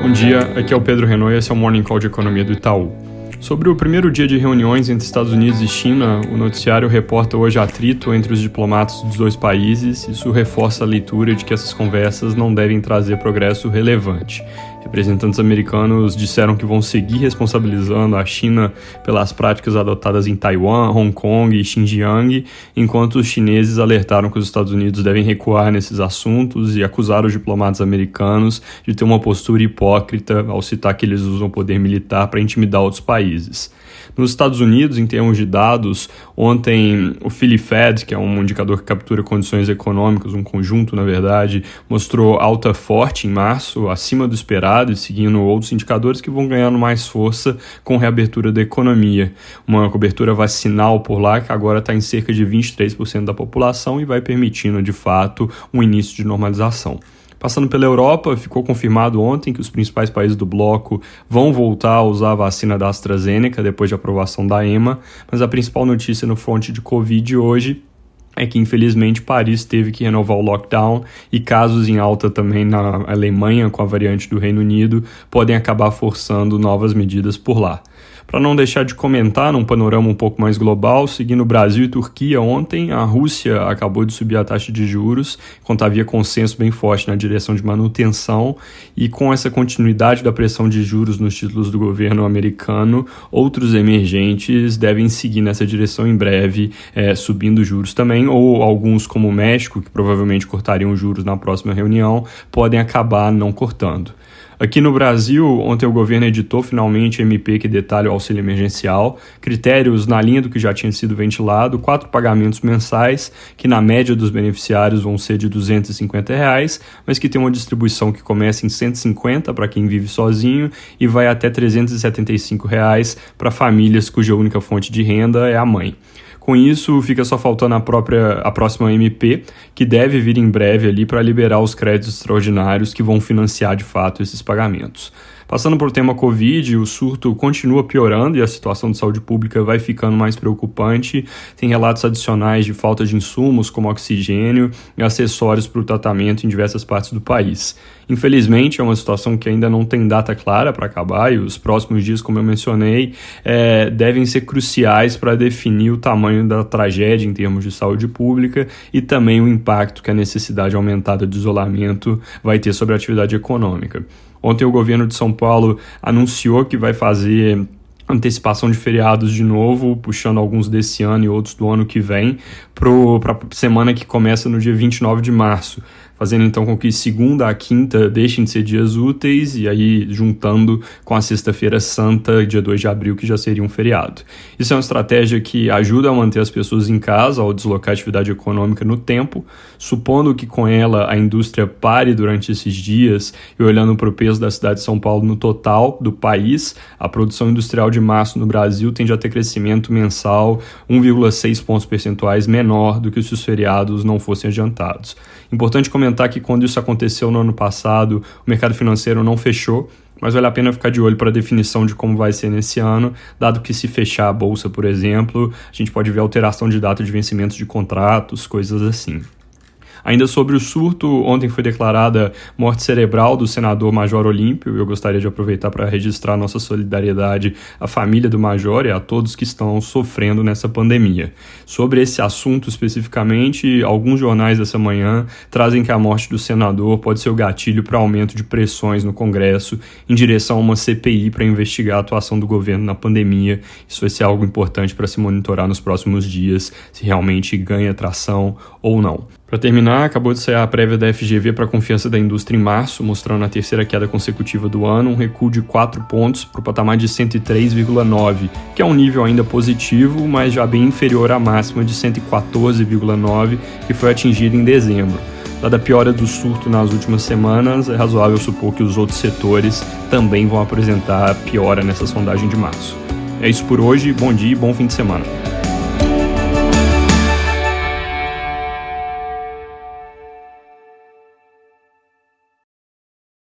Bom dia, aqui é o Pedro Renault e esse é o Morning Call de Economia do Itaú. Sobre o primeiro dia de reuniões entre Estados Unidos e China, o noticiário reporta hoje atrito entre os diplomatas dos dois países. Isso reforça a leitura de que essas conversas não devem trazer progresso relevante. Representantes americanos disseram que vão seguir responsabilizando a China pelas práticas adotadas em Taiwan, Hong Kong e Xinjiang, enquanto os chineses alertaram que os Estados Unidos devem recuar nesses assuntos e acusaram os diplomatas americanos de ter uma postura hipócrita ao citar que eles usam o poder militar para intimidar outros países. Nos Estados Unidos, em termos de dados, ontem o Philly Fed, que é um indicador que captura condições econômicas, um conjunto, na verdade, mostrou alta forte em março, acima do esperado, e seguindo outros indicadores que vão ganhando mais força com reabertura da economia. Uma cobertura vacinal por lá que agora está em cerca de 23% da população e vai permitindo, de fato, um início de normalização. Passando pela Europa, ficou confirmado ontem que os principais países do bloco vão voltar a usar a vacina da AstraZeneca depois de aprovação da EMA, mas a principal notícia no fronte de Covid hoje é que infelizmente Paris teve que renovar o lockdown e casos em alta também na Alemanha com a variante do Reino Unido podem acabar forçando novas medidas por lá. Para não deixar de comentar num panorama um pouco mais global, seguindo Brasil e Turquia, ontem a Rússia acabou de subir a taxa de juros, enquanto havia consenso bem forte na direção de manutenção, e com essa continuidade da pressão de juros nos títulos do governo americano, outros emergentes devem seguir nessa direção em breve, é, subindo juros também, ou alguns, como o México, que provavelmente cortariam juros na próxima reunião, podem acabar não cortando. Aqui no Brasil, ontem o governo editou finalmente MP que detalha o auxílio emergencial, critérios na linha do que já tinha sido ventilado, quatro pagamentos mensais, que na média dos beneficiários vão ser de 250 reais, mas que tem uma distribuição que começa em 150 para quem vive sozinho e vai até 375 reais para famílias cuja única fonte de renda é a mãe. Com isso, fica só faltando a própria a próxima MP, que deve vir em breve ali para liberar os créditos extraordinários que vão financiar de fato esses pagamentos. Passando por tema Covid, o surto continua piorando e a situação de saúde pública vai ficando mais preocupante. Tem relatos adicionais de falta de insumos, como oxigênio e acessórios para o tratamento em diversas partes do país. Infelizmente, é uma situação que ainda não tem data clara para acabar e os próximos dias, como eu mencionei, é, devem ser cruciais para definir o tamanho da tragédia em termos de saúde pública e também o impacto que a necessidade aumentada de isolamento vai ter sobre a atividade econômica. Ontem o governo de São Paulo anunciou que vai fazer antecipação de feriados de novo, puxando alguns desse ano e outros do ano que vem, para a semana que começa no dia 29 de março fazendo então com que segunda a quinta deixem de ser dias úteis e aí juntando com a sexta-feira santa, dia 2 de abril, que já seria um feriado. Isso é uma estratégia que ajuda a manter as pessoas em casa ao deslocar a atividade econômica no tempo, supondo que com ela a indústria pare durante esses dias e olhando para o peso da cidade de São Paulo no total do país, a produção industrial de março no Brasil tende a ter crescimento mensal 1,6 pontos percentuais menor do que se os feriados não fossem adiantados. Importante comentar comentar que quando isso aconteceu no ano passado, o mercado financeiro não fechou, mas vale a pena ficar de olho para a definição de como vai ser nesse ano, dado que se fechar a bolsa, por exemplo, a gente pode ver alteração de data de vencimento de contratos, coisas assim. Ainda sobre o surto, ontem foi declarada morte cerebral do senador Major Olímpio. Eu gostaria de aproveitar para registrar nossa solidariedade à família do Major e a todos que estão sofrendo nessa pandemia. Sobre esse assunto especificamente, alguns jornais dessa manhã trazem que a morte do senador pode ser o gatilho para aumento de pressões no Congresso em direção a uma CPI para investigar a atuação do governo na pandemia. Isso vai ser algo importante para se monitorar nos próximos dias, se realmente ganha tração ou não. Para terminar, acabou de sair a prévia da FGV para a confiança da indústria em março, mostrando a terceira queda consecutiva do ano, um recuo de 4 pontos para o patamar de 103,9, que é um nível ainda positivo, mas já bem inferior à máxima de 114,9 que foi atingida em dezembro. Dada a piora do surto nas últimas semanas, é razoável supor que os outros setores também vão apresentar piora nessa sondagem de março. É isso por hoje, bom dia e bom fim de semana.